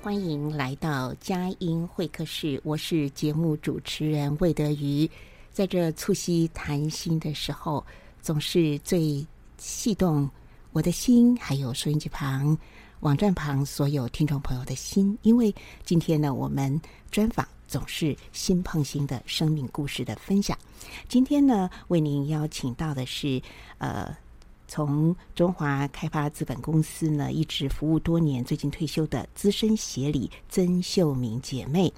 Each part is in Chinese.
欢迎来到佳音会客室。我是节目主持人魏德瑜。在这促膝谈心的时候，总是最系动我的心，还有收音机旁、网站旁所有听众朋友的心。因为今天呢，我们专访总是心碰心的生命故事的分享。今天呢，为您邀请到的是呃。从中华开发资本公司呢，一直服务多年，最近退休的资深协理曾秀敏姐妹。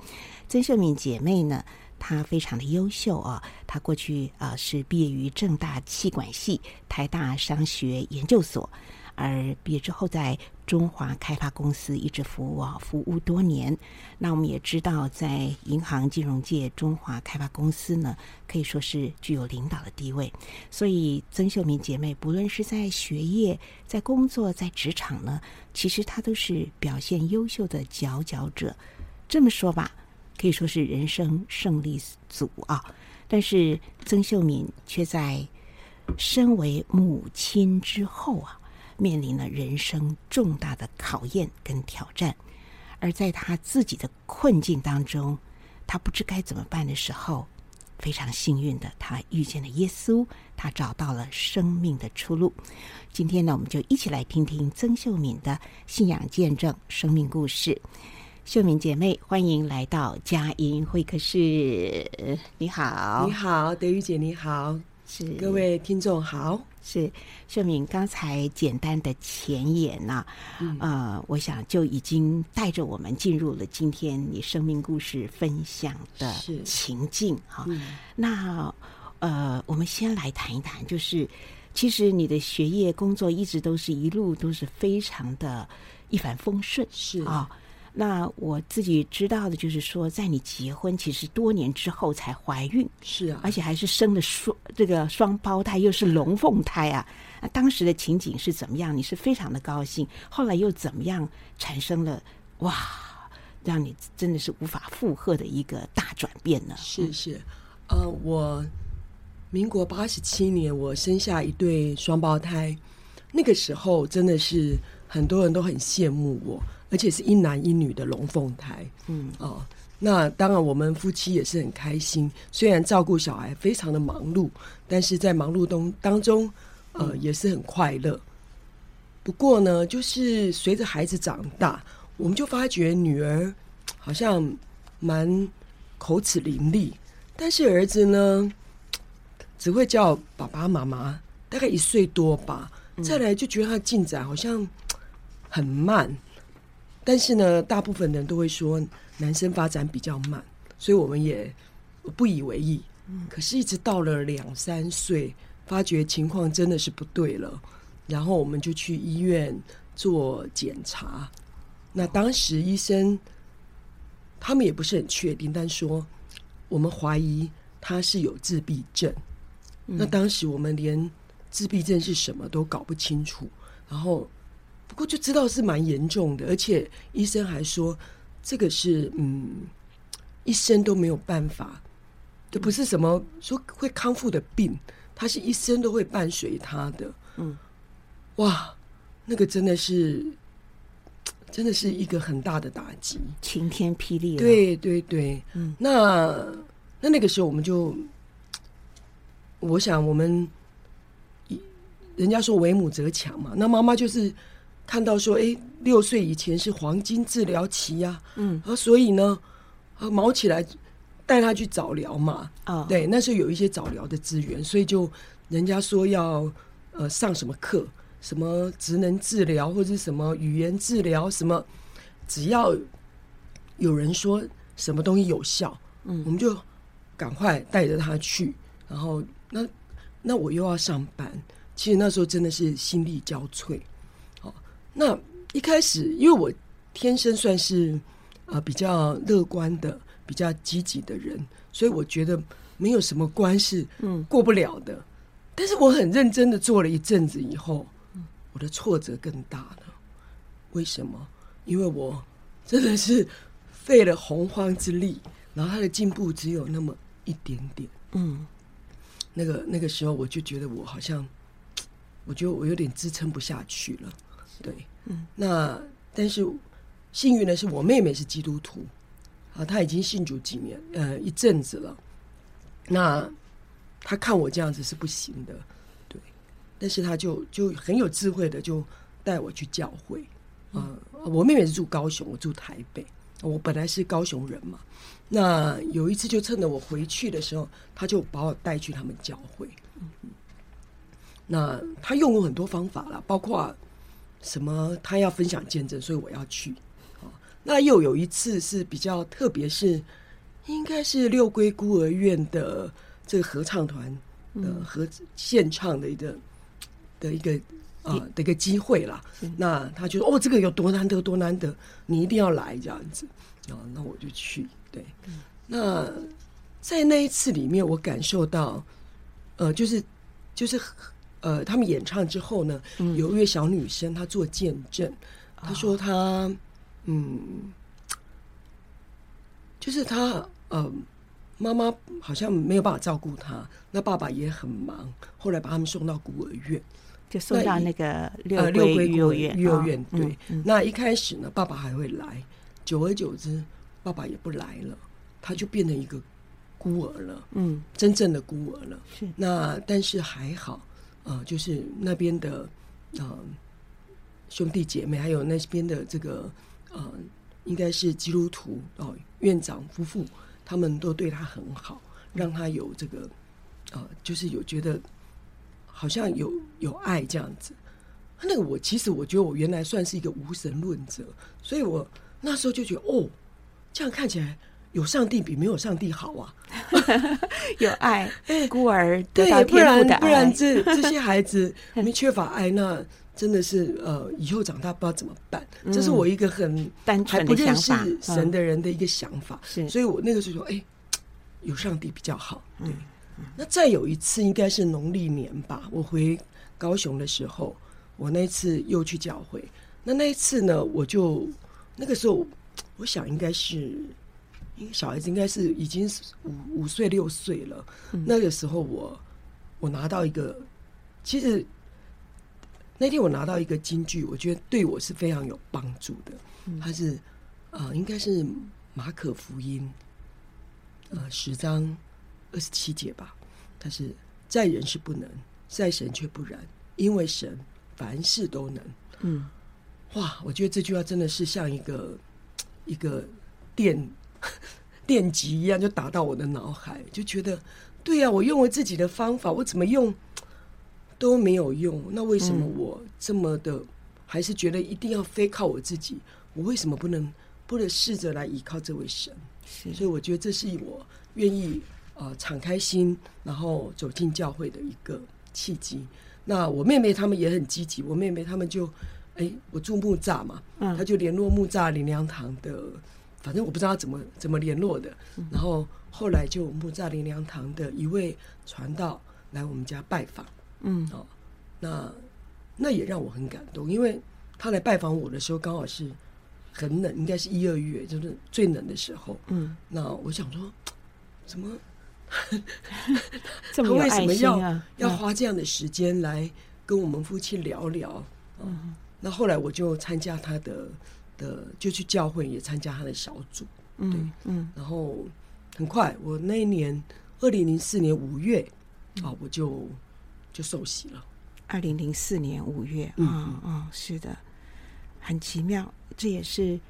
曾秀敏姐妹呢，她非常的优秀啊，她过去啊是毕业于正大气管系、台大商学研究所。而毕业之后，在中华开发公司一直服务啊，服务多年。那我们也知道，在银行金融界，中华开发公司呢，可以说是具有领导的地位。所以，曾秀敏姐妹，不论是在学业、在工作、在职场呢，其实她都是表现优秀的佼佼者。这么说吧，可以说是人生胜利组啊。但是，曾秀敏却在身为母亲之后啊。面临了人生重大的考验跟挑战，而在他自己的困境当中，他不知该怎么办的时候，非常幸运的，他遇见了耶稣，他找到了生命的出路。今天呢，我们就一起来听听曾秀敏的信仰见证、生命故事。秀敏姐妹，欢迎来到佳音会客室。你好，你好，德玉姐，你好，是各位听众好。是秀敏刚才简单的前言呢、呃，我想就已经带着我们进入了今天你生命故事分享的情境哈。嗯、那呃，我们先来谈一谈，就是其实你的学业工作一直都是一路都是非常的一帆风顺，是啊。那我自己知道的就是说，在你结婚其实多年之后才怀孕，是啊，而且还是生了双这个双胞胎，又是龙凤胎啊！那当时的情景是怎么样？你是非常的高兴，后来又怎么样产生了哇，让你真的是无法负荷的一个大转变呢？是是，呃，我民国八十七年我生下一对双胞胎，那个时候真的是很多人都很羡慕我。而且是一男一女的龙凤胎，嗯哦，那当然我们夫妻也是很开心。虽然照顾小孩非常的忙碌，但是在忙碌中当中，呃，也是很快乐。不过呢，就是随着孩子长大，我们就发觉女儿好像蛮口齿伶俐，但是儿子呢，只会叫爸爸妈妈，大概一岁多吧。再来就觉得他的进展好像很慢。但是呢，大部分人都会说男生发展比较慢，所以我们也不以为意。可是，一直到了两三岁，发觉情况真的是不对了，然后我们就去医院做检查。那当时医生他们也不是很确定，但说我们怀疑他是有自闭症。那当时我们连自闭症是什么都搞不清楚，然后。不过就知道是蛮严重的，而且医生还说这个是嗯，一生都没有办法，这不是什么说会康复的病，他是一生都会伴随他的。嗯，哇，那个真的是真的是一个很大的打击，晴天霹雳。对对对，嗯，那那那个时候我们就，我想我们，人家说为母则强嘛，那妈妈就是看到说，哎，六岁以前是黄金治疗期呀，啊，嗯，啊，所以呢，啊，毛起来带他去早疗嘛，啊，对，那时候有一些早疗的资源，所以就人家说要呃上什么课。什么职能治疗或者什么语言治疗，什么只要有人说什么东西有效，嗯，我们就赶快带着他去。然后那那我又要上班，其实那时候真的是心力交瘁。好，那一开始因为我天生算是呃比较乐观的、比较积极的人，所以我觉得没有什么关是嗯过不了的。嗯，但是我很认真的做了一阵子以后。我的挫折更大了，为什么？因为我真的是费了洪荒之力，然后他的进步只有那么一点点。嗯，那个那个时候我就觉得我好像，我觉得我有点支撑不下去了。对，嗯，那但是幸运的是，我妹妹是基督徒，啊，她已经信主几年，呃，一阵子了。那她看我这样子是不行的。对但是她就就很有智慧的就带我去教会，啊、呃，我妹妹是住高雄，我住台北，我本来是高雄人嘛。那有一次就趁着我回去的时候，他就把我带去他们教会。那他用过很多方法了，包括什么他要分享见证，所以我要去。那又有一次是比较特别，是应该是六龟孤儿院的这个合唱团的合献唱的一个。的一个啊、呃、的一个机会啦，那他就说哦，这个有多难得多难得，你一定要来这样子啊，那我就去。对，那在那一次里面，我感受到，呃，就是就是呃，他们演唱之后呢，有一位小女生她做见证，她说她嗯，就是她呃。妈妈好像没有办法照顾她，那爸爸也很忙，后来把他们送到孤儿院，就送到那个六呃六龟孤儿院幼儿园。对，嗯嗯、那一开始呢，爸爸还会来，久而久之，爸爸也不来了，他就变成一个孤儿了。嗯，真正的孤儿了。是。那但是还好，呃，就是那边的呃兄弟姐妹，还有那边的这个呃，应该是基督徒哦，院长夫妇。他们都对他很好，让他有这个，呃，就是有觉得好像有有爱这样子。那个我其实我觉得我原来算是一个无神论者，所以我那时候就觉得哦，这样看起来有上帝比没有上帝好啊，有爱，孤儿对，不然不然这这些孩子 没缺乏爱那。真的是呃，以后长大不知道怎么办。嗯、这是我一个很单纯的想法，还不认识神的人的一个想法。所以我那个时候说，哎，有上帝比较好。对，嗯嗯、那再有一次应该是农历年吧，我回高雄的时候，我那次又去教会。那那一次呢，我就那个时候，我想应该是，小孩子应该是已经五五岁六岁了。嗯、那个时候我我拿到一个，其实。那天我拿到一个金句，我觉得对我是非常有帮助的。它是啊、呃，应该是马可福音呃十章二十七节吧。它是在人是不能，在神却不然，因为神凡事都能。嗯，哇，我觉得这句话真的是像一个一个电 电击一样，就打到我的脑海，就觉得对呀、啊，我用了自己的方法，我怎么用？都没有用，那为什么我这么的，嗯、还是觉得一定要非靠我自己？我为什么不能不能试着来依靠这位神？所以我觉得这是我愿意呃敞开心，然后走进教会的一个契机。那我妹妹他们也很积极，我妹妹他们就哎，我住木栅嘛，嗯，他就联络木栅灵粮堂的，反正我不知道怎么怎么联络的。嗯、然后后来就木栅林良堂的一位传道来我们家拜访。嗯，哦，那那也让我很感动，因为他来拜访我的时候刚好是很冷，应该是一二月，就是最冷的时候。嗯，那我想说，怎么 他为什么要、啊、要花这样的时间来跟我们夫妻聊聊？嗯，那后来我就参加他的的，就去教会也参加他的小组。嗯对嗯，然后很快，我那一年二零零四年五月啊，我就就受洗了。二零零四年五月，嗯嗯嗯，是的，很奇妙，这也是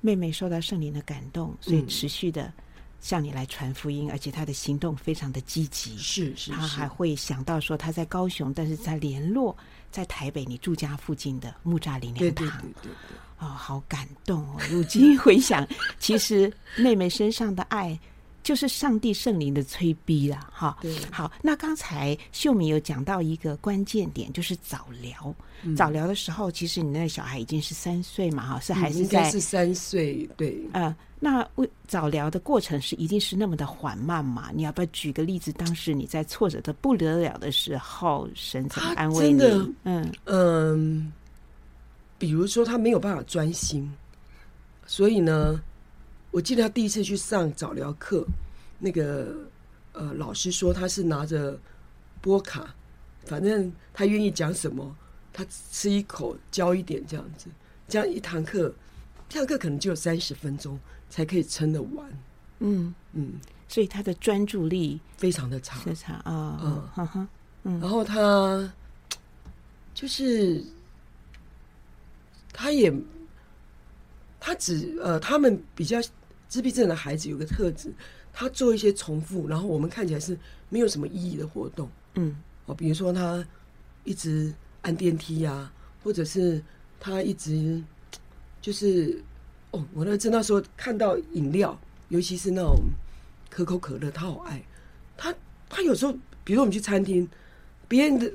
妹妹受到圣灵的感动，所以持续的向你来传福音，而且她的行动非常的积极。是是，她还会想到说她在高雄，但是在联络在台北你住家附近的木栅灵粮堂。对对对对对，哦，好感动哦！如今回想，其实妹妹身上的爱。就是上帝圣灵的催逼了，哈。对，好，那刚才秀敏有讲到一个关键点，就是早疗。嗯、早疗的时候，其实你那个小孩已经是三岁嘛，哈，是还是在、嗯、是三岁？对，呃，那为早疗的过程是一定是那么的缓慢嘛？你要不要举个例子？当时你在挫折的不得了的时候，神怎么安慰你？嗯嗯，比如说他没有办法专心，所以呢。我记得他第一次去上早疗课，那个呃老师说他是拿着波卡，反正他愿意讲什么，他吃一口教一点这样子，这样一堂课，这堂课可能就有三十分钟才可以撑得完。嗯。嗯，所以他的专注力非常的差，非常啊，嗯。然后他就是他也他只呃他们比较。自闭症的孩子有个特质，他做一些重复，然后我们看起来是没有什么意义的活动。嗯，哦，比如说他一直按电梯呀、啊，或者是他一直就是哦，我那阵那时候看到饮料，尤其是那种可口可乐，他好爱。他他有时候，比如说我们去餐厅，别人的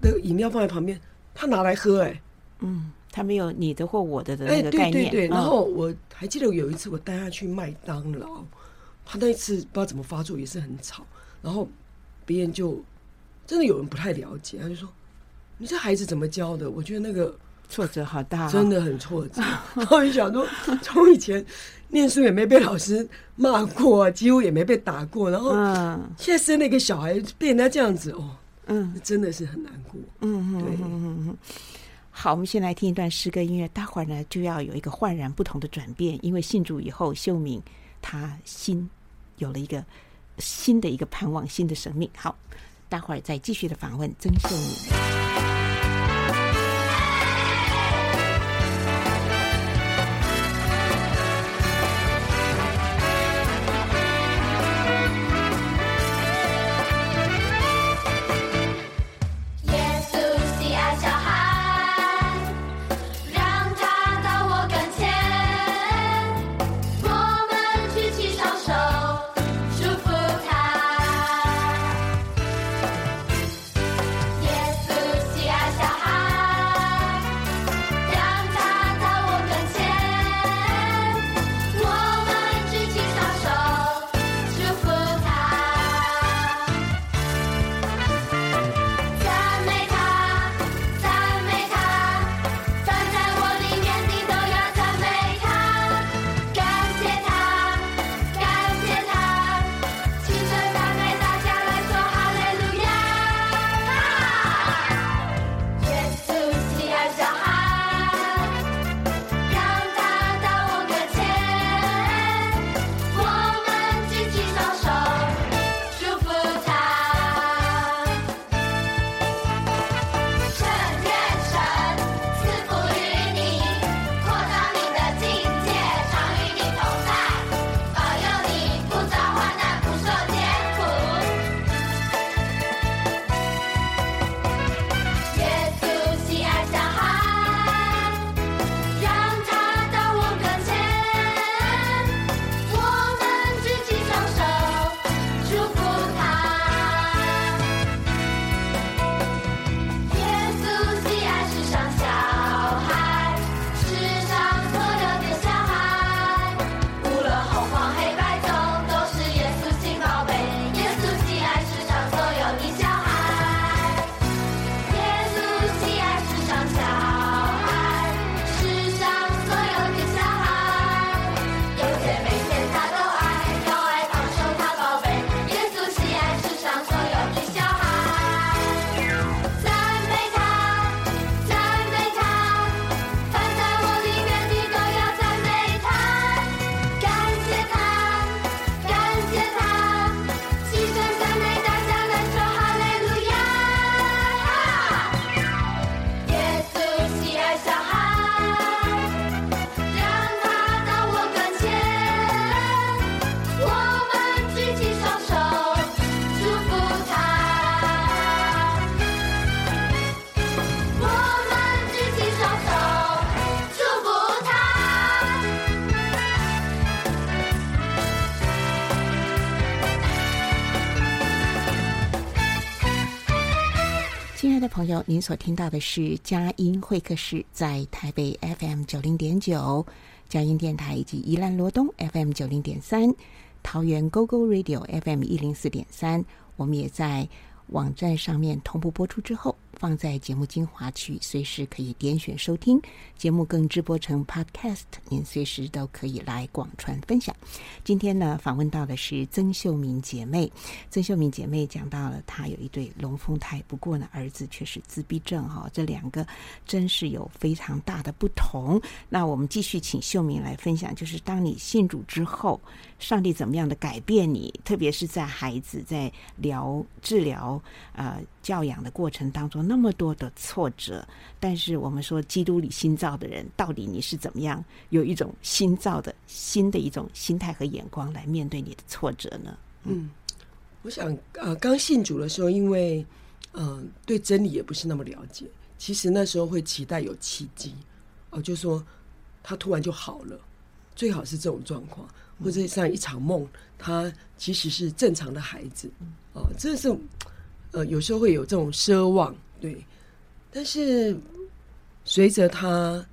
的饮料放在旁边，他拿来喝、欸，哎，嗯。他没有你的或我的的那个概念。哎，对对对。然后我还记得有一次我带他去麦当劳，他那一次不知道怎么发作，也是很吵。然后别人就真的有人不太了解，他就说：“你这孩子怎么教的？”我觉得那个挫折好大，真的很挫折。然后就想说，从以前念书也没被老师骂过，几乎也没被打过，然后现在生了一个小孩被人家这样子，哦，嗯，真的是很难过。嗯对。好，我们先来听一段诗歌音乐，待会儿呢就要有一个焕然不同的转变，因为信主以后，秀敏她心有了一个新的一个盼望，新的生命。好，待会儿再继续的访问曾秀敏。您所听到的是佳音会客室，在台北 FM 九零点九，佳音电台以及宜兰罗东 FM 九零点三，桃园 GO GO Radio FM 一零四点三，我们也在网站上面同步播出之后。放在节目精华区，随时可以点选收听。节目更直播成 Podcast，您随时都可以来广传分享。今天呢，访问到的是曾秀敏姐妹。曾秀敏姐妹讲到了，她有一对龙凤胎，不过呢，儿子却是自闭症哈、哦。这两个真是有非常大的不同。那我们继续请秀敏来分享，就是当你信主之后，上帝怎么样的改变你？特别是在孩子在疗治疗呃教养的过程当中。那么多的挫折，但是我们说基督里新造的人，到底你是怎么样有一种新造的新的一种心态和眼光来面对你的挫折呢？嗯，我想呃，刚信主的时候，因为嗯、呃，对真理也不是那么了解，其实那时候会期待有奇迹哦、呃，就说他突然就好了，最好是这种状况，或者像一场梦，他其实是正常的孩子哦、呃，这是呃，有时候会有这种奢望。对，但是随着他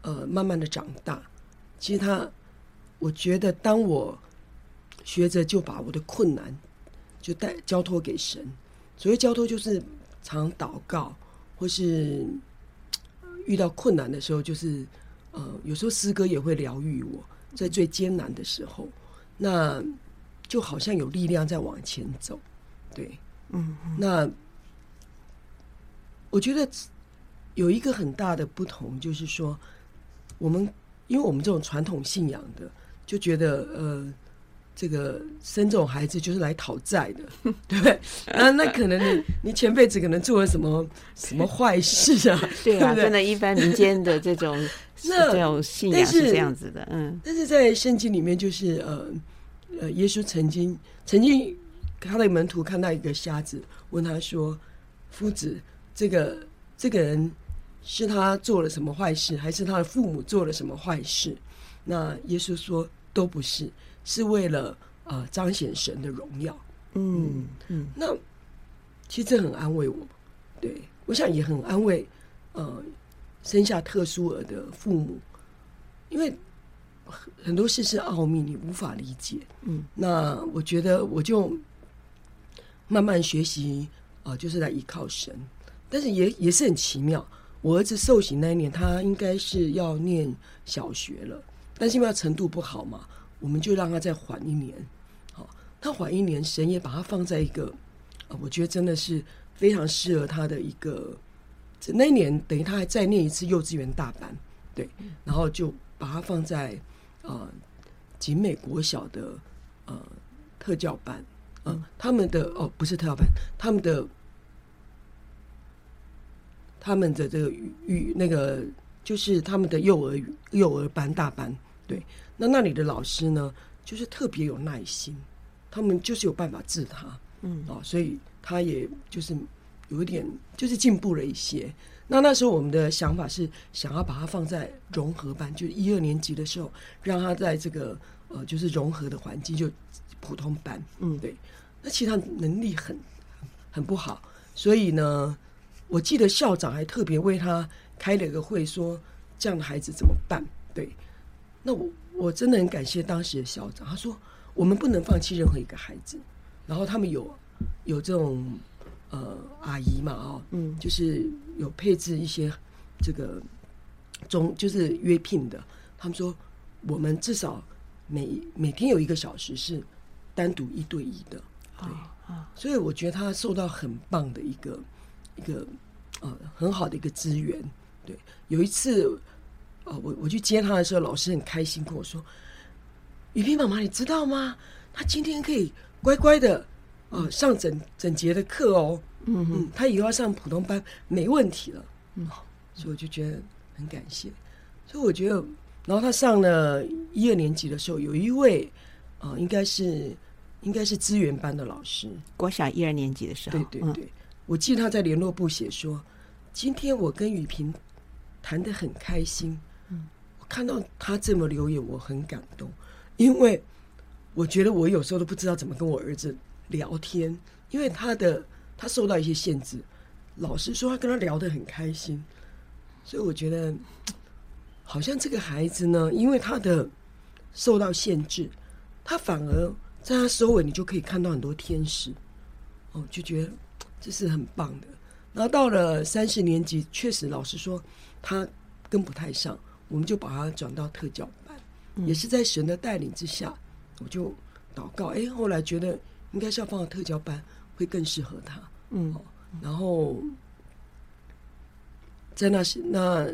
呃慢慢的长大，其实他，我觉得当我学着就把我的困难就带交托给神，所谓交托就是常祷告，或是遇到困难的时候，就是呃有时候诗歌也会疗愈我，在最艰难的时候，那就好像有力量在往前走，对，嗯，那。我觉得有一个很大的不同，就是说，我们因为我们这种传统信仰的，就觉得呃，这个生这种孩子就是来讨债的，对不对？那，那可能你你前辈子可能做了什么什么坏事啊？对啊，真的，一般民间的这种 那这种信仰是这样子的，嗯。但是在圣经里面，就是呃呃，耶稣曾经曾经他的门徒看到一个瞎子，问他说：“夫子。”这个这个人是他做了什么坏事，还是他的父母做了什么坏事？那耶稣说都不是，是为了呃彰显神的荣耀。嗯嗯，嗯，那其实这很安慰我，对，我想也很安慰呃生下特殊儿的父母，因为很多事是奥秘，你无法理解。嗯，那我觉得我就慢慢学习啊、呃，就是来依靠神。但是也也是很奇妙，我儿子受刑那一年，他应该是要念小学了，但是因为他程度不好嘛，我们就让他再缓一年。好，他缓一年，神也把他放在一个，呃，我觉得真的是非常适合他的一个。那一年等于他还再念一次幼稚园大班，对，然后就把他放在呃景美国小的呃特教班，呃，他们的哦不是特教班，他们的。他们的这个育那个就是他们的幼儿幼儿班大班，对，那那里的老师呢，就是特别有耐心，他们就是有办法治他，嗯啊，所以他也就是有一点就是进步了一些。那那时候我们的想法是想要把他放在融合班，就是一二年级的时候，让他在这个呃就是融合的环境，就普通班，嗯，对。那其实他能力很很不好，所以呢。我记得校长还特别为他开了一个会，说这样的孩子怎么办？对，那我我真的很感谢当时的校长。他说我们不能放弃任何一个孩子。然后他们有有这种呃阿姨嘛，哦，嗯，就是有配置一些这个中就是约聘的。他们说我们至少每每天有一个小时是单独一对一的，对啊，所以我觉得他受到很棒的一个。一个呃很好的一个资源，对。有一次，呃，我我去接他的时候，老师很开心跟我说：“雨萍妈妈，你知道吗？他今天可以乖乖的呃上整整节的课哦。嗯嗯，他以后要上普通班没问题了。嗯，所以我就觉得很感谢。所以我觉得，然后他上了一二年级的时候，有一位呃应该是应该是资源班的老师，国小一二年级的时候，对对对。嗯我记得他在联络部写说：“今天我跟雨萍谈得很开心。嗯，我看到他这么留言，我很感动，因为我觉得我有时候都不知道怎么跟我儿子聊天，因为他的他受到一些限制，老师说他跟他聊得很开心，所以我觉得好像这个孩子呢，因为他的受到限制，他反而在他收尾，你就可以看到很多天使，哦，就觉得这是很棒的。然后到了三四年级，确实老师说他跟不太上，我们就把他转到特教班，嗯、也是在神的带领之下，我就祷告，哎，后来觉得应该是要放到特教班会更适合他，嗯，哦然后在那时那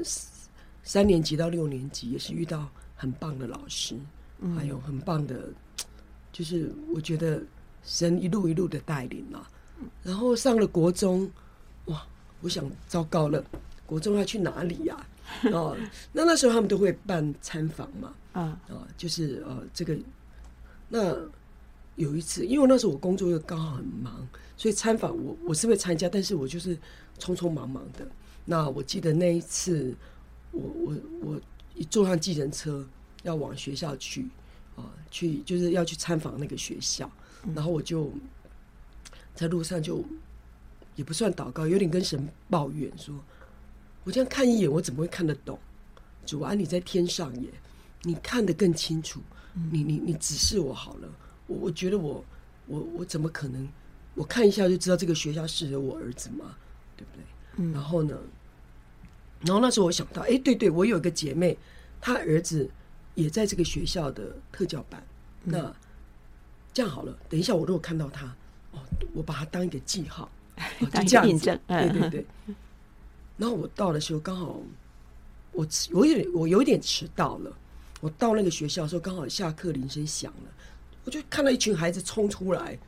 三年级到六年级也是遇到很棒的老师，嗯、还有很棒的，就是我觉得神一路一路的带领啊，然后上了国中。哇！我想糟糕了，国中要去哪里呀？啊？哦，那那时候他们都会办参访嘛。啊啊，就是呃，这个那有一次，因为那时候我工作又刚好很忙，所以参访我我是会参加，但是我就是匆匆忙忙的。那我记得那一次，我我我一坐上计程车要往学校去啊，去就是要去参访那个学校，然后我就在路上就。也不算祷告，有点跟神抱怨说：“我这样看一眼，我怎么会看得懂？主啊，你在天上耶，你看得更清楚。你你你指示我好了。我我觉得我我我怎么可能？我看一下就知道这个学校适合我儿子吗？对不对？嗯。然后呢？然后那时候我想到，哎，对对，我有一个姐妹，她儿子也在这个学校的特教班。那这样好了，等一下我如果看到他，哦，我把它当一个记号。”就这样子，对对对。然后我到的时候，刚好我我有点我有点迟到了。我到那个学校的时候，刚好下课铃声响了，我就看到一群孩子冲出来。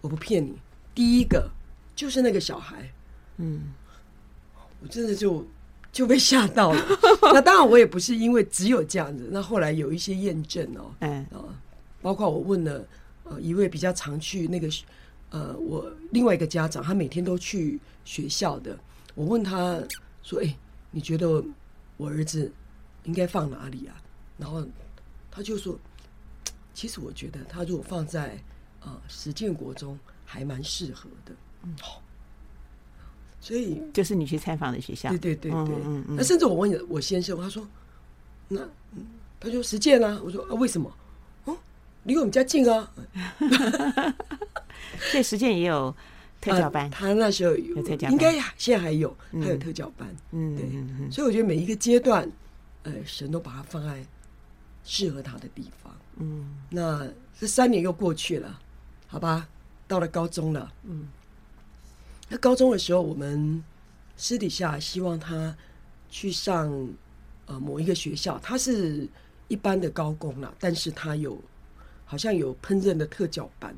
我不骗你，第一个就是那个小孩。嗯，我真的就就被吓到了。那当然，我也不是因为只有这样子。那后来有一些验证哦，嗯啊，包括我问了呃一位比较常去那个。呃，我另外一个家长，他每天都去学校的。我问他说：“哎、欸，你觉得我儿子应该放哪里啊？”然后他就说：“其实我觉得他如果放在啊实践国中，还蛮适合的。”嗯，好。所以就是你去采访的学校，对对对对。嗯嗯，嗯。那甚至我问我先生，他说：“那他说实践啊。”我说：“啊，为什么？哦，离我们家近啊。”所以实践也有特教班，他那时候有，有特教班，应该现在还有，他有特教班。嗯，对，所以我觉得每一个阶段，呃，神都把它放在适合他的地方。嗯，那这三年又过去了，好吧，到了高中了。嗯，那高中的时候，我们私底下希望他去上呃某一个学校，他是一般的高工了，但是他有好像有烹饪的特教班。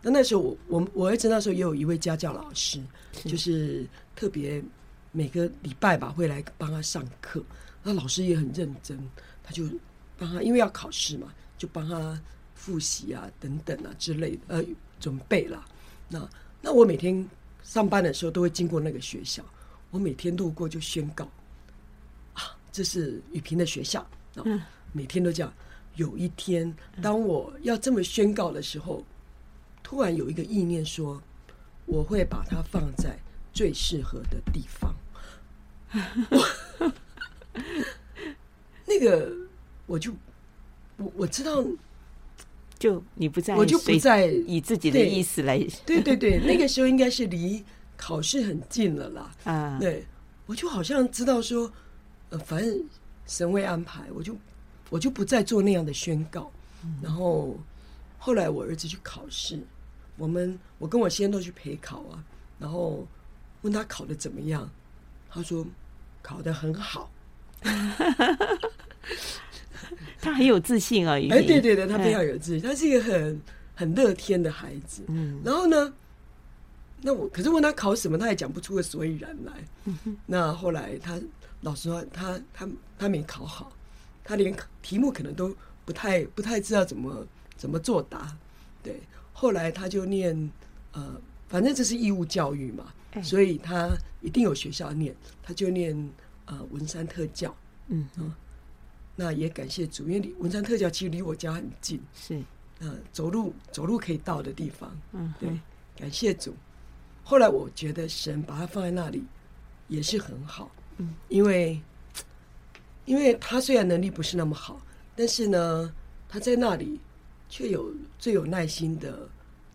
那那时候我我我儿子那时候也有一位家教老师，就是特别每个礼拜吧会来帮他上课。那老师也很认真，他就帮他，因为要考试嘛，就帮他复习啊等等啊之类的，呃，准备了。那那我每天上班的时候都会经过那个学校，我每天路过就宣告啊，这是雨萍的学校。啊，每天都这样。有一天，当我要这么宣告的时候。突然有一个意念说，我会把它放在最适合的地方。那个，我就我我知道，就你不在，我就不再以自己的意思来。对对对，那个时候应该是离考试很近了啦。啊，对，我就好像知道说，呃，反正神会安排，我就我就不再做那样的宣告。然后后来我儿子去考试。我们我跟我先生都去陪考啊，然后问他考的怎么样，他说考的很好，他很有自信啊。哎，对对对，他非常有自信，他是一个很很乐天的孩子。嗯，然后呢，那我可是问他考什么，他也讲不出个所以然来。那后来他老实说，他他他没考好，他连题目可能都不太不太知道怎么怎么作答，对。后来他就念，呃，反正这是义务教育嘛，欸、所以他一定有学校念，他就念呃文山特教，嗯。嗯，那也感谢主，因为文山特教其实离我家很近，是，呃，走路走路可以到的地方，嗯，对，感谢主。后来我觉得神把他放在那里也是很好，嗯，因为因为他虽然能力不是那么好，但是呢，他在那里却有最有耐心的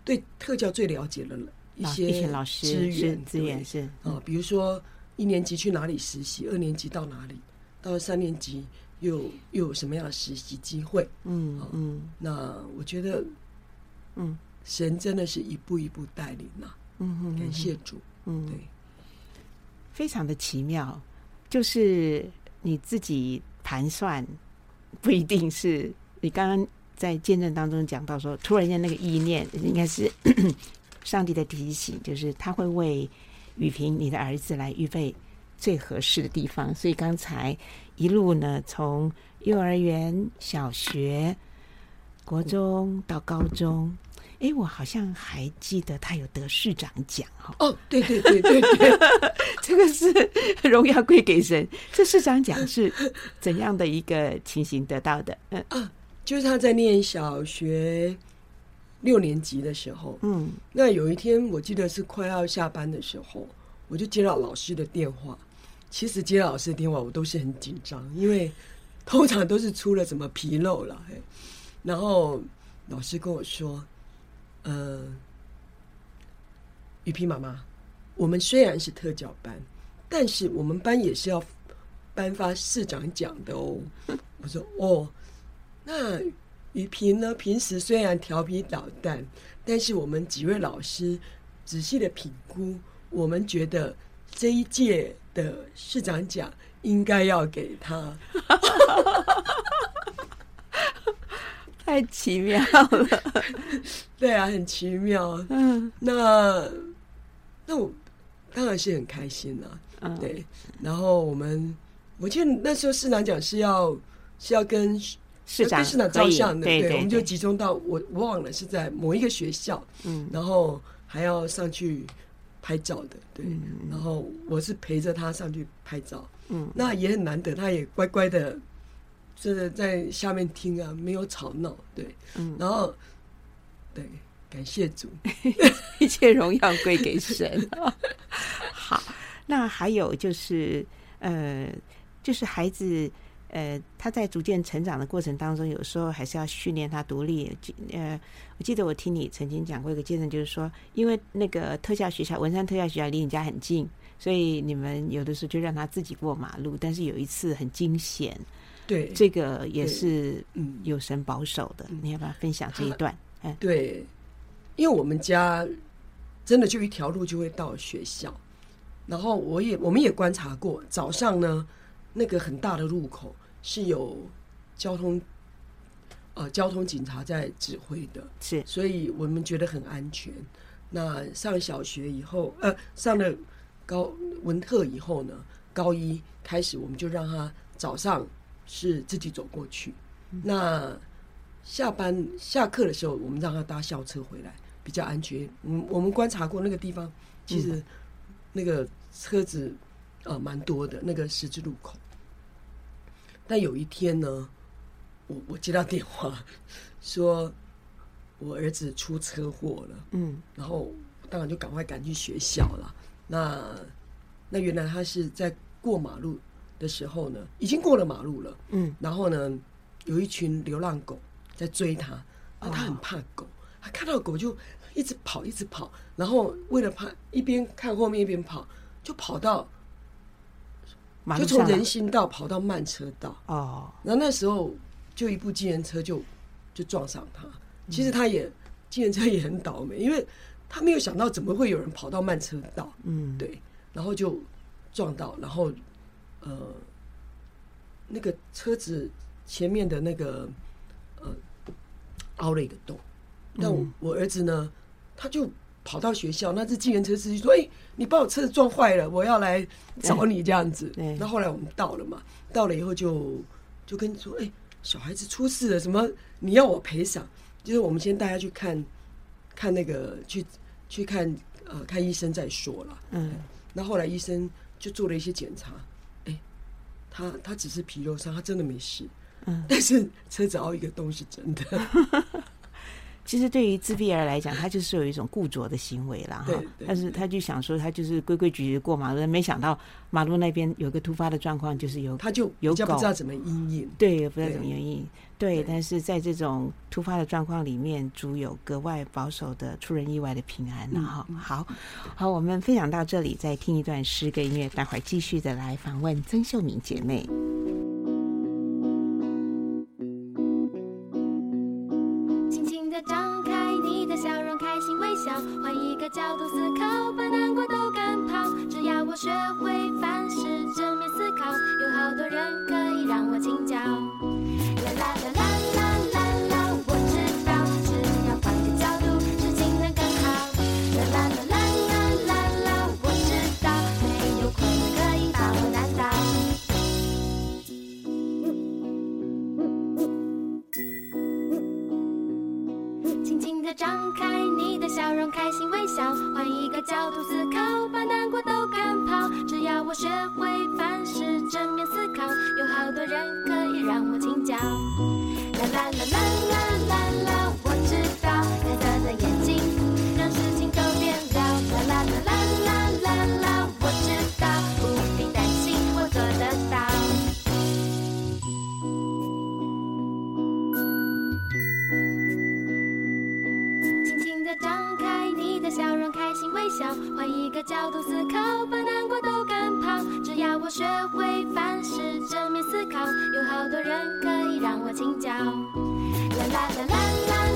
对特教最了解的一些老师资源资源是啊，比如说一年级去哪里实习，二年级到哪里，到了三年级又又有什么样的实习机会？嗯嗯，那我觉得，嗯，神真的是一步一步带领呐，嗯嗯，感谢主，嗯，对，非常的奇妙，就是你自己盘算，不一定是你刚刚在见证当中讲到说，突然间那个意念应该是 上帝的提醒，就是他会为。雨萍，你的儿子来预备最合适的地方，所以刚才一路呢，从幼儿园、小学、国中到高中，哎，我好像还记得他有得市长奖哈。哦，对对对对对，这个是荣耀归给神。这市长奖是怎样的一个情形得到的？嗯啊，就是他在念小学。六年级的时候，嗯，那有一天我记得是快要下班的时候，我就接到老师的电话。其实接到老师的电话，我都是很紧张，因为通常都是出了什么纰漏了。然后老师跟我说：“呃，雨萍妈妈，我们虽然是特教班，但是我们班也是要颁发市长奖的哦。”我说：“哦，那。”雨萍呢，平时虽然调皮捣蛋，但是我们几位老师仔细的评估，我们觉得这一届的市长奖应该要给他。太奇妙了，对啊，很奇妙。嗯，那那我当然是很开心了。嗯，对。然后我们，我记得那时候市长讲是要是要跟。市长跟，市长照相的，对，对，对，我们就集中到我我忘了是在某一个学校，嗯，然后还要上去拍照的，对，嗯、然后我是陪着他上去拍照，嗯，那也很难得，他也乖乖的，就是在下面听啊，没有吵闹，对，嗯，然后对，感谢主，一切荣耀归给神。好，那还有就是，呃，就是孩子。呃，他在逐渐成长的过程当中，有时候还是要训练他独立。呃，我记得我听你曾经讲过一个见证，就是说，因为那个特教学校文山特教学校离你家很近，所以你们有的时候就让他自己过马路。但是有一次很惊险，对，这个也是嗯有神保守的。你要不要分享这一段？哎，对，因为我们家真的就一条路就会到学校，然后我也我们也观察过，早上呢。那个很大的路口是有交通，呃，交通警察在指挥的，是，所以我们觉得很安全。那上小学以后，呃，上了高文特以后呢，高一开始我们就让他早上是自己走过去。嗯、那下班下课的时候，我们让他搭校车回来，比较安全。嗯，我们观察过那个地方，其实那个车子。呃，蛮多的那个十字路口，但有一天呢，我我接到电话，说我儿子出车祸了，嗯，然后当然就赶快赶去学校了。那那原来他是在过马路的时候呢，已经过了马路了，嗯，然后呢，有一群流浪狗在追他，那他很怕狗，他看到狗就一直跑，一直跑，然后为了怕，一边看后面一边跑，就跑到。就从人行道跑到慢车道。哦，然后那时候就一部机人车就就撞上他。其实他也机人车也很倒霉，因为他没有想到怎么会有人跑到慢车道，嗯，对，然后就撞到，然后呃那个车子前面的那个呃凹了一个洞，但我我儿子呢，他就。跑到学校，那这救援车司机说：“哎、欸，你把我车子撞坏了，我要来找你这样子。”那后来我们到了嘛，到了以后就就跟你说：“哎、欸，小孩子出事了，什么你要我赔偿？”就是我们先带他去看看那个去去看呃看医生再说了。嗯，那后来医生就做了一些检查，他他只是皮肉伤，他真的没事。嗯，但是车子凹一个洞是真的。其实对于自闭儿来讲，他就是有一种固着的行为了哈。但是他就想说，他就是规规矩矩过马路，没想到马路那边有个突发的状况，就是有他就有狗不知道怎么阴影，对，不知道怎么因应。对，但是在这种突发的状况里面，主有格外保守的出人意外的平安了哈。好好，我们分享到这里，再听一段诗歌音乐，待会儿继续的来访问曾秀敏姐妹。开心微笑。换一个角度思考，把难过都赶跑。只要我学会凡事正面思考，有好多人可以让我请教。啦啦啦啦啦，角度思考，把难过都赶跑。只要我学会凡事正面思考，有好多人可以让我请教。啦啦啦啦啦，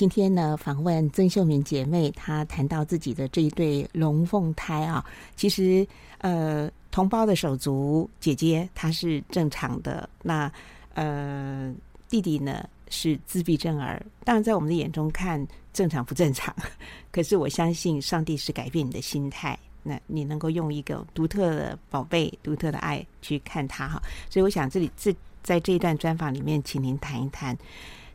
今天呢访问曾秀敏姐妹，她谈到自己的这一对龙凤胎啊，其实呃同胞的手足姐姐她是正常的，那呃弟弟呢是自闭症儿，当然在我们的眼中看正常不正常，可是我相信上帝是改变你的心态，那你能够用一个独特的宝贝、独特的爱去看他哈，所以我想这里这在这一段专访里面，请您谈一谈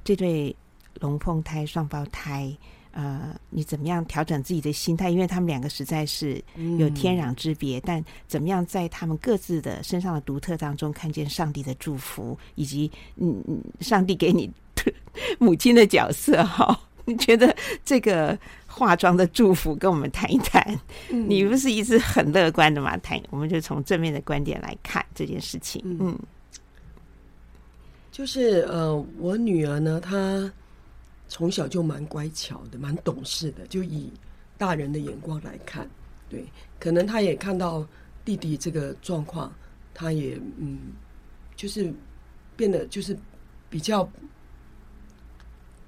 这对。龙凤胎、双胞胎，呃，你怎么样调整自己的心态？因为他们两个实在是有天壤之别，嗯、但怎么样在他们各自的身上的独特当中，看见上帝的祝福，以及嗯嗯，上帝给你母亲的角色哈？你觉得这个化妆的祝福，跟我们谈一谈？嗯、你不是一直很乐观的吗？谈，我们就从正面的观点来看这件事情。嗯，嗯就是呃，我女儿呢，她。从小就蛮乖巧的，蛮懂事的。就以大人的眼光来看，对，可能他也看到弟弟这个状况，他也嗯，就是变得就是比较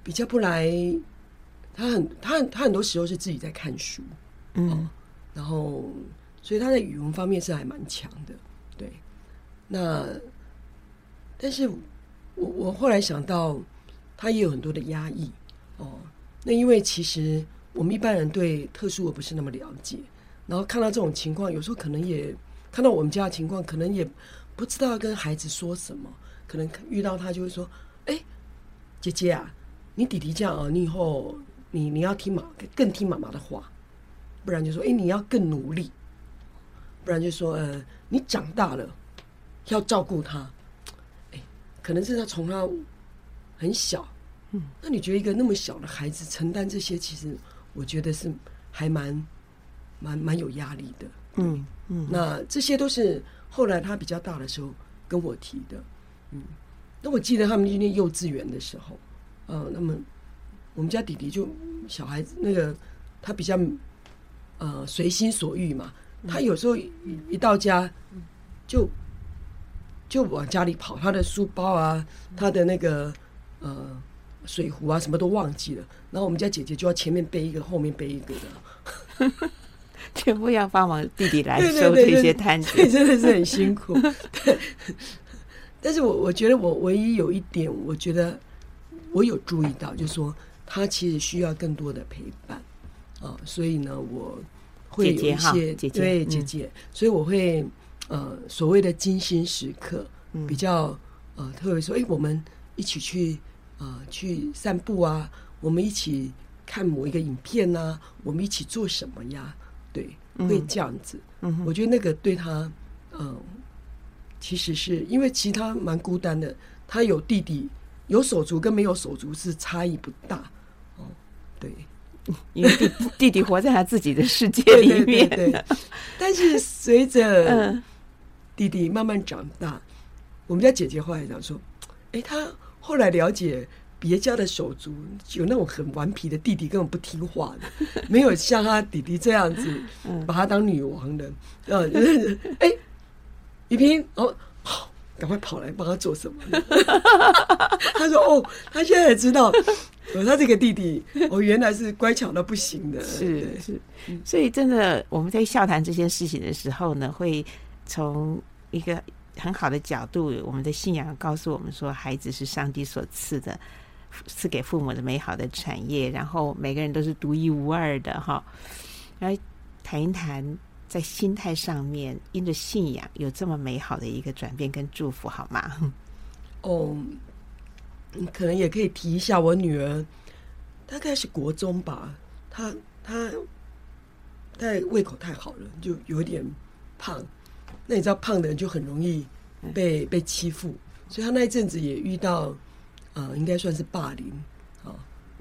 比较不来。他很他很他很多时候是自己在看书，嗯、哦，然后所以他在语文方面是还蛮强的，对。那但是我我后来想到。他也有很多的压抑，哦，那因为其实我们一般人对特殊我不是那么了解，然后看到这种情况，有时候可能也看到我们家的情况，可能也不知道跟孩子说什么，可能遇到他就会说：“哎，姐姐啊，你弟弟这样啊，你以后你你要听妈更听妈妈的话，不然就说哎你要更努力，不然就说呃你长大了要照顾他，哎，可能是他从他。”很小，嗯，那你觉得一个那么小的孩子承担这些，其实我觉得是还蛮蛮蛮有压力的。嗯嗯，那这些都是后来他比较大的时候跟我提的。嗯，那我记得他们今天幼稚园的时候，呃，那么我们家弟弟就小孩子那个他比较呃随心所欲嘛，他有时候一到家就。就往家里跑，他的书包啊，他的那个呃水壶啊，什么都忘记了。然后我们家姐姐就要前面背一个，后面背一个的，全部要帮忙弟弟来收这些摊子，对，真的是很辛苦。对，但是我我觉得我唯一有一点，我觉得我有注意到，就是说他其实需要更多的陪伴啊，所以呢，我会有一些姐姐对姐姐，所以我会。呃，所谓的精心时刻，比较呃，特别说，哎，我们一起去呃去散步啊，我们一起看某一个影片啊，我们一起做什么呀？对，会这样子。嗯，我觉得那个对他，嗯、呃，其实是因为其他蛮孤单的，他有弟弟，有手足跟没有手足是差异不大。哦，对，因为弟弟弟活在他自己的世界里面，对，对，对，但是随着 嗯。弟弟慢慢长大，我们家姐姐后来讲说：“哎，他后来了解别家的手足，有那种很顽皮的弟弟，根本不听话的，没有像他弟弟这样子把他当女王的。嗯”呃，哎，雨萍，哦，好，赶快跑来帮他做什么？他说：“哦，他现在也知道，哦，他这个弟弟，哦，原来是乖巧到不行的。”是是，所以真的我们在笑谈这件事情的时候呢，会。从一个很好的角度，我们的信仰告诉我们说，孩子是上帝所赐的，赐给父母的美好的产业。然后每个人都是独一无二的，哈。来谈一谈，在心态上面，因着信仰有这么美好的一个转变跟祝福，好吗？哦，可能也可以提一下我女儿，大概是国中吧，她她太胃口太好了，就有点胖。那你知道胖的人就很容易被被欺负，所以他那一阵子也遇到，呃，应该算是霸凌啊，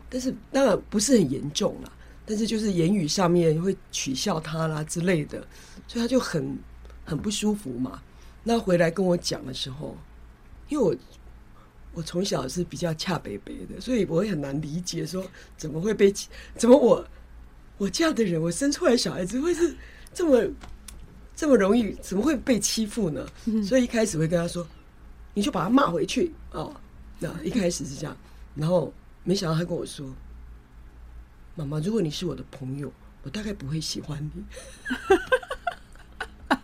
但是当然不是很严重啦，但是就是言语上面会取笑他啦之类的，所以他就很很不舒服嘛。那回来跟我讲的时候，因为我我从小是比较恰北北的，所以我会很难理解说怎么会被怎么我我这样的人，我生出来小孩子会是这么。这么容易，怎么会被欺负呢？所以一开始会跟他说：“你就把他骂回去哦。”那一开始是这样，然后没想到他跟我说：“妈妈，如果你是我的朋友，我大概不会喜欢你。”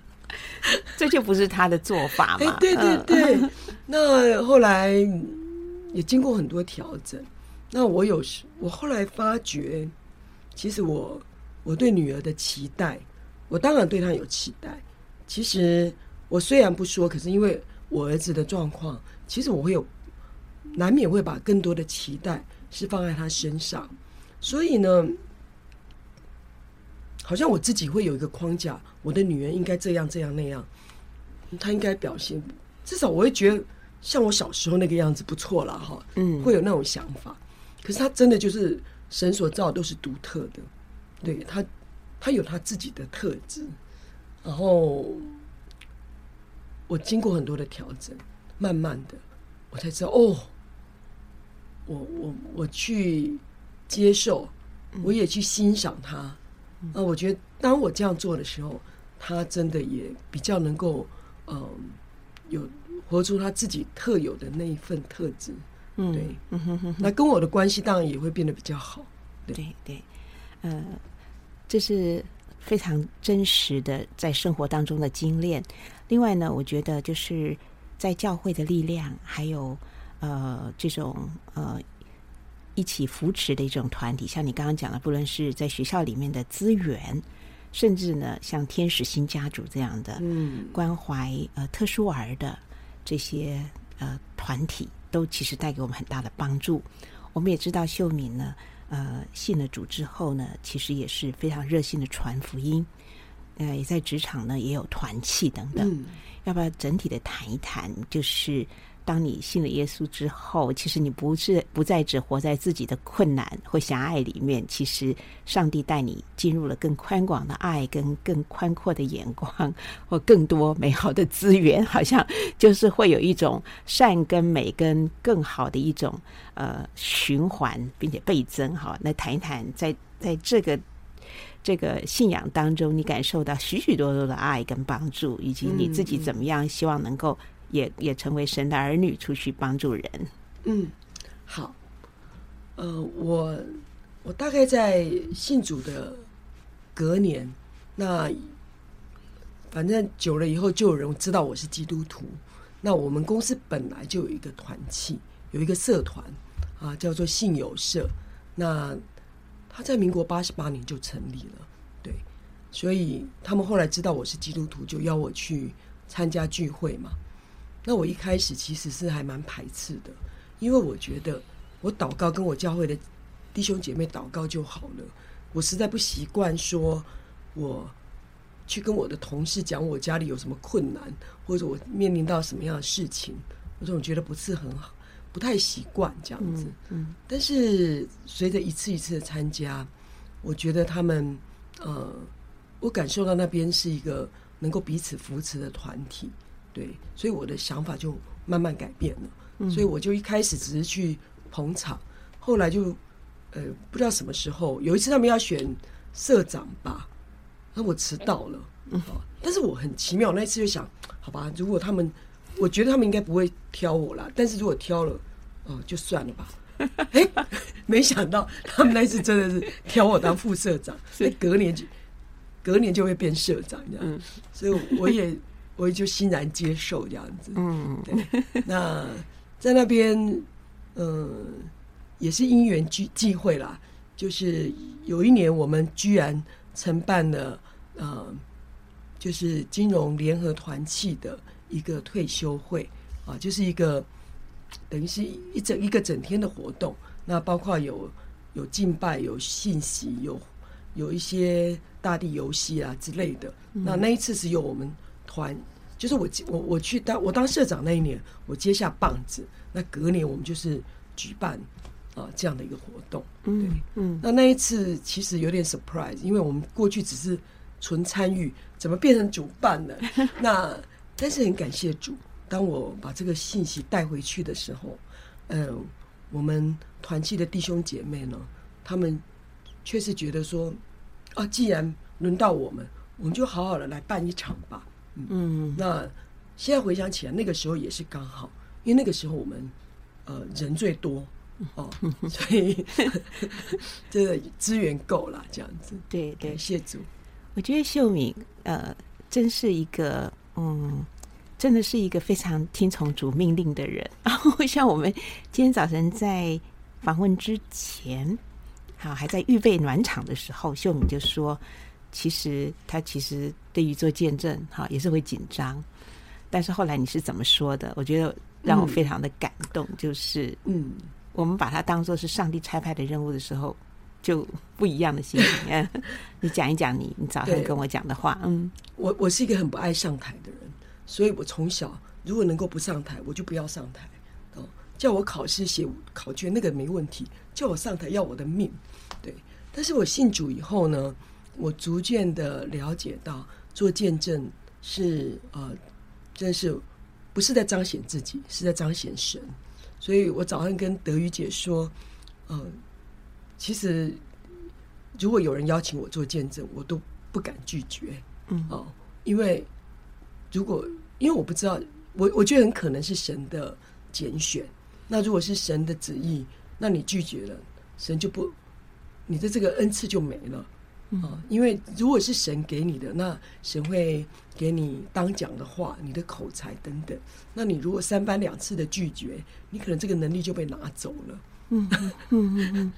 这就不是他的做法嘛？对对对。那后来也经过很多调整。那我有时，我后来发觉，其实我我对女儿的期待。我当然对他有期待。其实我虽然不说，可是因为我儿子的状况，其实我会有难免会把更多的期待是放在他身上。所以呢，好像我自己会有一个框架，我的女儿应该这样这样那样，她应该表现，至少我会觉得像我小时候那个样子不错了哈。嗯，会有那种想法。可是他真的就是神所造都是独特的，对他。他有他自己的特质，然后我经过很多的调整，慢慢的我才知道哦，我我我去接受，我也去欣赏他。啊、嗯，我觉得当我这样做的时候，他真的也比较能够嗯、呃，有活出他自己特有的那一份特质。嗯，对，嗯哼哼哼，那跟我的关系当然也会变得比较好。对对，对，嗯、呃。这是非常真实的在生活当中的精炼。另外呢，我觉得就是在教会的力量，还有呃这种呃一起扶持的一种团体，像你刚刚讲的，不论是在学校里面的资源，甚至呢像天使新家族这样的嗯关怀呃特殊儿的这些呃团体，都其实带给我们很大的帮助。我们也知道秀敏呢。呃，信了主之后呢，其实也是非常热心的传福音，呃，也在职场呢也有团契等等。嗯、要不要整体的谈一谈？就是当你信了耶稣之后，其实你不是不再只活在自己的困难或狭隘里面，其实上帝带你进入了更宽广的爱，跟更宽阔的眼光，或更多美好的资源，好像就是会有一种善跟美跟更好的一种呃循环，并且倍增。哈，那谈一谈在在这个这个信仰当中，你感受到许许多多的爱跟帮助，以及你自己怎么样希望能够。也也成为神的儿女，出去帮助人。嗯，好。呃，我我大概在信主的隔年，那反正久了以后，就有人知道我是基督徒。那我们公司本来就有一个团契，有一个社团啊，叫做信友社。那他在民国八十八年就成立了，对。所以他们后来知道我是基督徒，就邀我去参加聚会嘛。那我一开始其实是还蛮排斥的，因为我觉得我祷告跟我教会的弟兄姐妹祷告就好了，我实在不习惯说我去跟我的同事讲我家里有什么困难，或者我面临到什么样的事情，我总觉得不是很好，不太习惯这样子。嗯，但是随着一次一次的参加，我觉得他们呃，我感受到那边是一个能够彼此扶持的团体。对，所以我的想法就慢慢改变了。嗯、所以我就一开始只是去捧场，后来就呃不知道什么时候有一次他们要选社长吧，那我迟到了。嗯，但是我很奇妙，那一次就想，好吧，如果他们，我觉得他们应该不会挑我啦。但是如果挑了，哦、呃，就算了吧。哎，没想到他们那次真的是挑我当副社长，所以隔年就隔年就会变社长这样。嗯，所以我也。我也就欣然接受这样子，嗯，对。那在那边，嗯，也是因缘聚聚会啦。就是有一年，我们居然承办了，呃，就是金融联合团契的一个退休会啊，就是一个等于是一整一个整天的活动。那包括有有敬拜、有信息、有有一些大地游戏啊之类的。那那一次是由我们。团就是我我我去当我当社长那一年，我接下棒子。那隔年我们就是举办啊这样的一个活动。嗯，嗯，那那一次其实有点 surprise，因为我们过去只是纯参与，怎么变成主办了？那但是很感谢主，当我把这个信息带回去的时候，嗯，我们团契的弟兄姐妹呢，他们确实觉得说，啊，既然轮到我们，我们就好好的来办一场吧。嗯，那现在回想起来，那个时候也是刚好，因为那个时候我们呃人最多哦，所以 这个资源够了，这样子。对对，谢主。我觉得秀敏呃，真是一个嗯，真的是一个非常听从主命令的人。然 后像我们今天早晨在访问之前，好还在预备暖场的时候，秀敏就说。其实他其实对于做见证哈也是会紧张，但是后来你是怎么说的？我觉得让我非常的感动，嗯、就是嗯，我们把它当做是上帝差派的任务的时候，就不一样的心情。你讲一讲你你早上跟我讲的话。嗯，我我是一个很不爱上台的人，所以我从小如果能够不上台，我就不要上台。哦，叫我考试写考卷那个没问题，叫我上台要我的命。对，但是我信主以后呢？我逐渐的了解到，做见证是呃，真是不是在彰显自己，是在彰显神。所以我早上跟德语姐说，呃，其实如果有人邀请我做见证，我都不敢拒绝，嗯，哦、呃，因为如果因为我不知道，我我觉得很可能是神的拣选。那如果是神的旨意，那你拒绝了，神就不，你的这个恩赐就没了。啊，因为如果是神给你的，那神会给你当讲的话，你的口才等等。那你如果三番两次的拒绝，你可能这个能力就被拿走了。嗯嗯嗯嗯，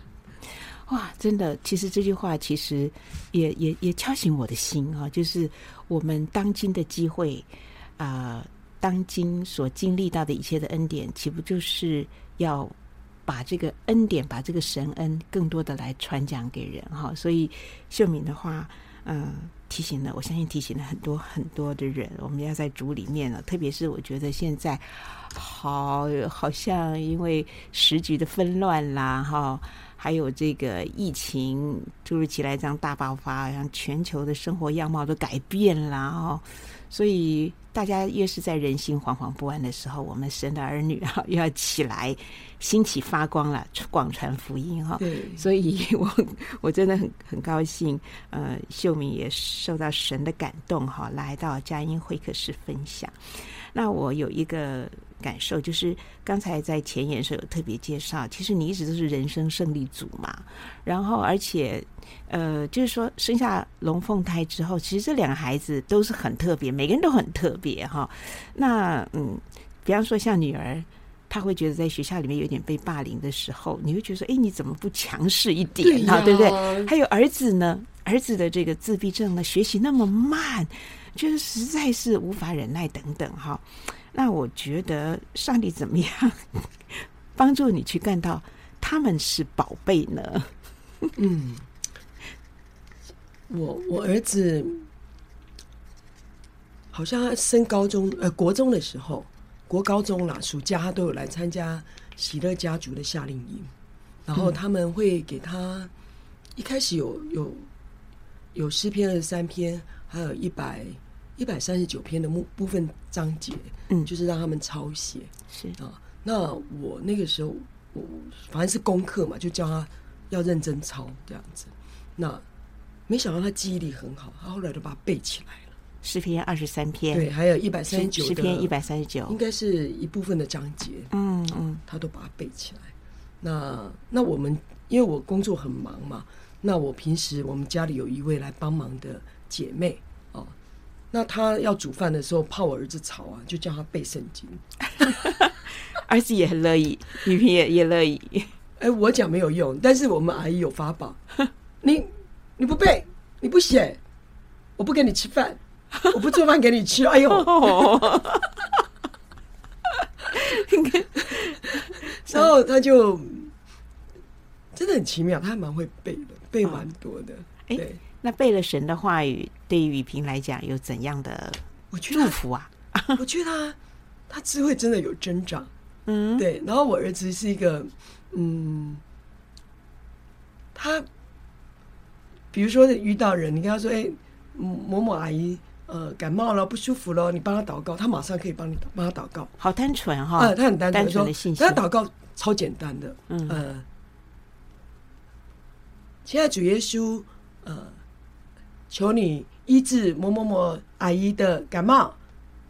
哇，真的，其实这句话其实也也也敲醒我的心啊，就是我们当今的机会啊，呃，当今所经历到的一切的恩典，岂不就是要？把这个恩典，把这个神恩，更多的来传讲给人哈。所以秀敏的话，嗯、提醒了，我相信提醒了很多很多的人。我们要在主里面呢，特别是我觉得现在好好像因为时局的纷乱啦，哈，还有这个疫情突如其来这样大爆发，让全球的生活样貌都改变了哦，所以。大家越是在人心惶惶不安的时候，我们神的儿女哈又要起来，兴起发光了，广传福音哈。对，所以 我我真的很很高兴，呃，秀敏也受到神的感动哈，来到佳音会客室分享。那我有一个感受，就是刚才在前言的时候有特别介绍，其实你一直都是人生胜利组嘛。然后，而且，呃，就是说生下龙凤胎之后，其实这两个孩子都是很特别，每个人都很特别哈。那嗯，比方说像女儿，她会觉得在学校里面有点被霸凌的时候，你会觉得说，哎，你怎么不强势一点哈？对，对不对？还有儿子呢，儿子的这个自闭症呢，学习那么慢。就是实在是无法忍耐，等等哈。那我觉得上帝怎么样帮助你去看到他们是宝贝呢？嗯，我我儿子好像他升高中呃国中的时候，国高中啦，暑假他都有来参加喜乐家族的夏令营，然后他们会给他一开始有有有诗篇二十三篇，还有一百。一百三十九篇的部部分章节，嗯，就是让他们抄写，是啊。那我那个时候，我反正是功课嘛，就教他要认真抄这样子。那没想到他记忆力很好，他后来都把它背起来了。十篇二十三篇，对，还有一百三十九十篇一百三十九，应该是一部分的章节，嗯嗯，他都把它背起来。那那我们因为我工作很忙嘛，那我平时我们家里有一位来帮忙的姐妹。那他要煮饭的时候，怕我儿子吵啊，就叫他背圣经。儿子也很乐意，女朋友也乐意。哎，我讲没有用，但是我们阿姨有法宝。你你不背，你不写，我不给你吃饭，我不做饭给你吃。哎呦，然后他就真的很奇妙，他还蛮会背的，背蛮多的。哎、哦，那背了神的话语。对于雨萍来讲，有怎样的祝福啊？我觉得他他智慧真的有增长，嗯，对。然后我儿子是一个，嗯，他比如说遇到人，你跟他说：“哎，某某阿姨，呃，感冒了，不舒服了，你帮他祷告。”他马上可以帮你帮他祷告，好单纯哈、哦！呃，他很单纯，单纯的信息。他祷告超简单的，嗯呃，现在主耶稣，呃，求你。医治某某某阿姨的感冒，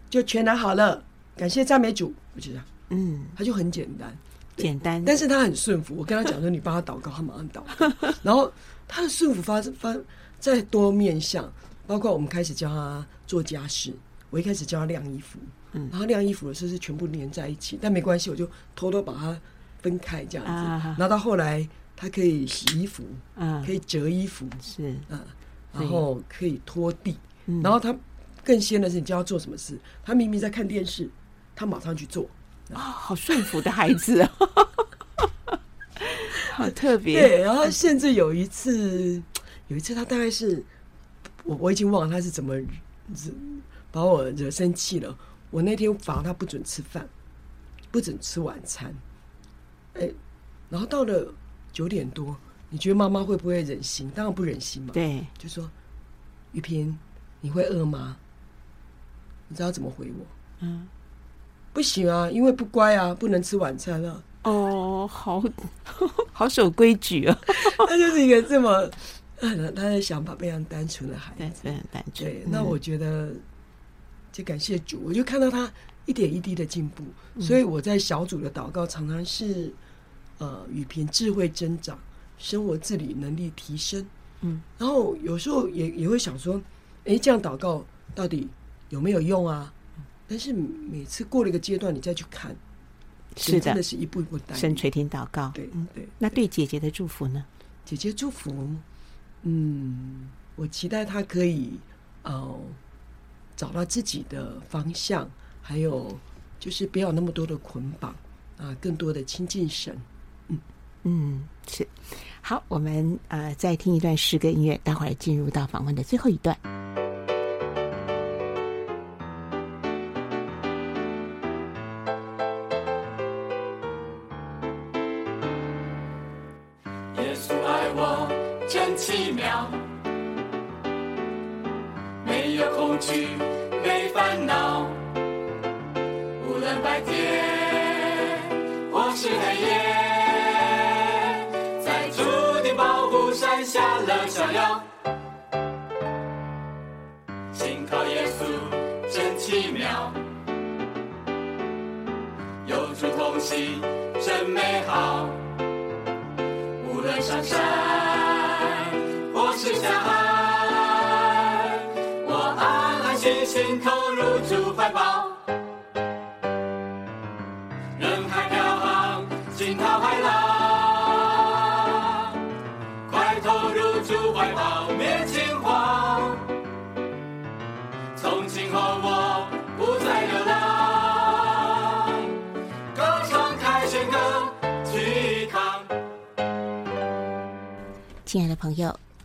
就全然好了。感谢赞美主，我觉得，嗯，他就很简单，简单，但是他很顺服。我跟他讲说，你帮他祷告，他马上祷告。然后他的顺服发发在多面向，包括我们开始教他做家事，我一开始教他晾衣服，嗯，然后晾衣服的时候是全部连在一起，但没关系，我就偷偷把它分开这样子。然后到后来，他可以洗衣服，嗯，可以折衣服，是，嗯。然后可以拖地，嗯、然后他更仙的是，你叫他做什么事，他明明在看电视，他马上去做啊、哦，好顺服的孩子啊，好特别。对，然后甚至有一次，有一次他大概是我我已经忘了他是怎么惹把我惹生气了。我那天罚他不准吃饭，不准吃晚餐，哎，然后到了九点多。你觉得妈妈会不会忍心？当然不忍心嘛。对，就说玉萍，你会饿吗？你知道怎么回我？嗯，不行啊，因为不乖啊，不能吃晚餐了。哦，好 好守规矩啊。他就是一个这么，他的想法非常单纯的孩子，非常单纯。对，那我觉得就感谢主，我就看到他一点一滴的进步。嗯，所以我在小组的祷告常常是，呃，雨萍智慧增长。生活自理能力提升，嗯，然后有时候也也会想说，哎，这样祷告到底有没有用啊？但是每次过了一个阶段，你再去看，是的，真的是一步一步带。神垂听祷告，对，嗯，对。那对姐姐的祝福呢？姐姐祝福，嗯，我期待她可以哦找到自己的方向，还有就是不要那么多的捆绑啊，更多的亲近神。嗯，是。好，我们呃再听一段诗歌音乐，待会儿进入到访问的最后一段。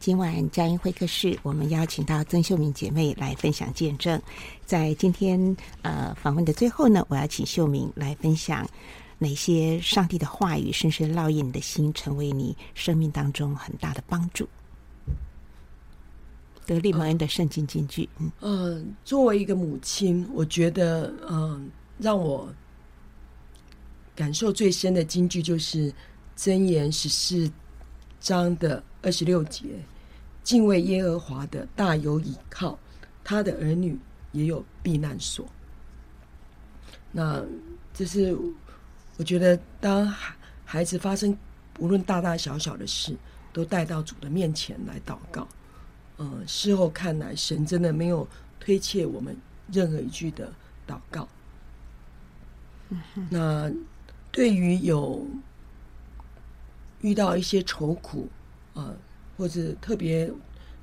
今晚佳音会客室，我们邀请到曾秀敏姐妹来分享见证。在今天呃访问的最后呢，我要请秀敏来分享哪些上帝的话语深深烙印你的心，成为你生命当中很大的帮助。得力蒙恩的圣经金句，嗯，呃，作为一个母亲，我觉得，嗯、呃，让我感受最深的金句就是箴言十四章的。二十六节，敬畏耶和华的大有倚靠，他的儿女也有避难所。那这是我觉得，当孩孩子发生无论大大小小的事，都带到主的面前来祷告。嗯、呃，事后看来，神真的没有推卸我们任何一句的祷告。那对于有遇到一些愁苦。呃，或者特别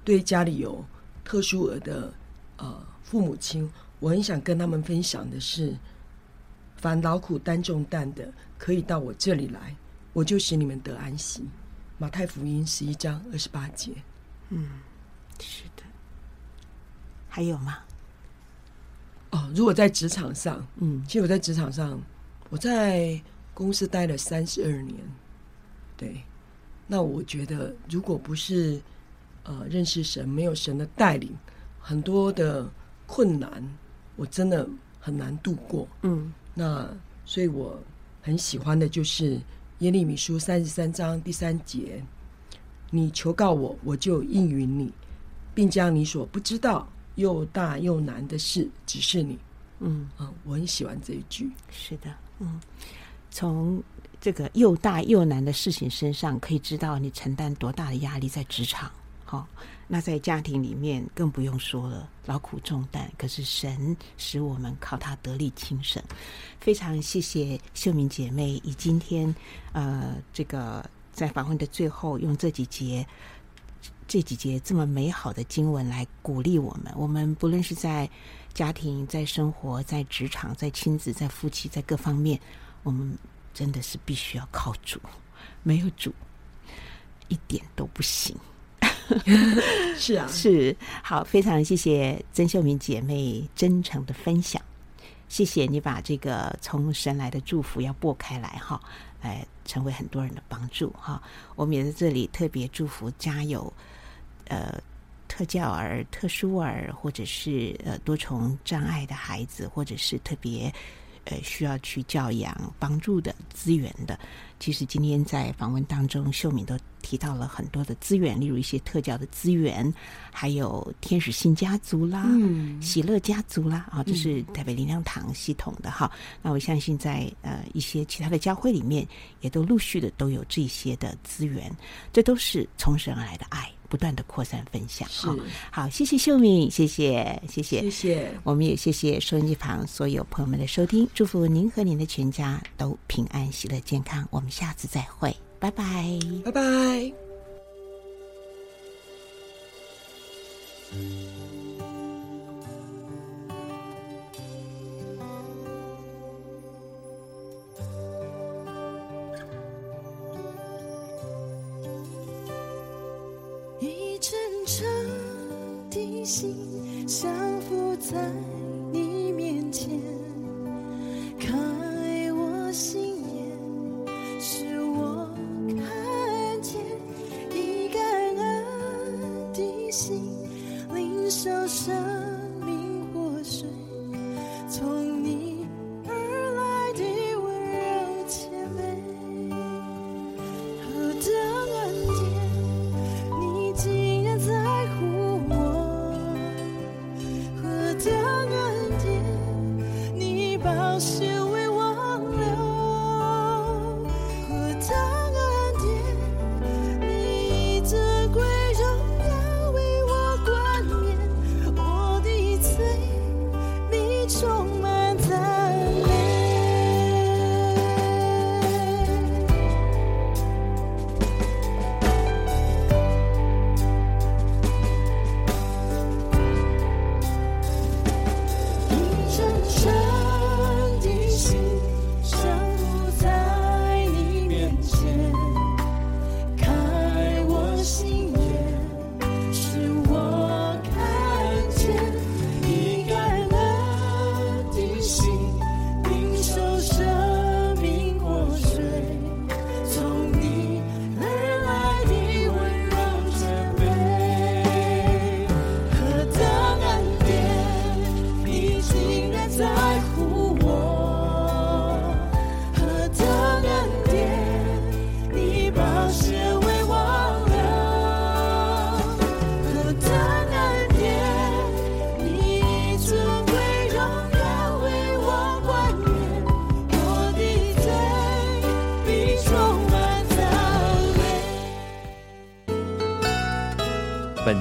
对家里有特殊儿的呃父母亲，我很想跟他们分享的是：凡劳苦担重担的，可以到我这里来，我就使你们得安息。马太福音十一章二十八节。嗯，是的。还有吗？哦，如果在职场上，嗯，其实我在职场上，我在公司待了三十二年，对。那我觉得，如果不是呃认识神，没有神的带领，很多的困难，我真的很难度过。嗯，那所以我很喜欢的就是耶利米书三十三章第三节：“你求告我，我就应允你，并将你所不知道又大又难的事指示你。”嗯啊，我很喜欢这一句。是的，嗯，从。这个又大又难的事情身上，可以知道你承担多大的压力在职场。好、哦，那在家庭里面更不用说了，劳苦重担。可是神使我们靠他得力轻省。非常谢谢秀敏姐妹以今天呃这个在访问的最后，用这几节这几节这么美好的经文来鼓励我们。我们不论是在家庭、在生活、在职场、在亲子、在夫妻、在各方面，我们。真的是必须要靠主，没有主一点都不行。是啊，是好，非常谢谢曾秀敏姐妹真诚的分享，谢谢你把这个从神来的祝福要拨开来哈，来成为很多人的帮助哈。我们也在这里特别祝福家有呃特教儿、特殊儿，或者是呃多重障碍的孩子，或者是特别。呃，需要去教养、帮助的资源的，其实今天在访问当中，秀敏都提到了很多的资源，例如一些特教的资源，还有天使心家族啦、嗯、喜乐家族啦，啊，这是台北灵粮堂系统的哈。那我相信在呃一些其他的教会里面，也都陆续的都有这些的资源，这都是从神而来的爱。不断的扩散分享，好好，谢谢秀敏，谢谢，谢谢，谢谢，我们也谢谢收音机旁所有朋友们的收听，祝福您和您的全家都平安、喜乐、健康，我们下次再会，拜拜，拜拜。真的心，降伏在你面前，开我心眼，使我看见一个人的心，灵受伤。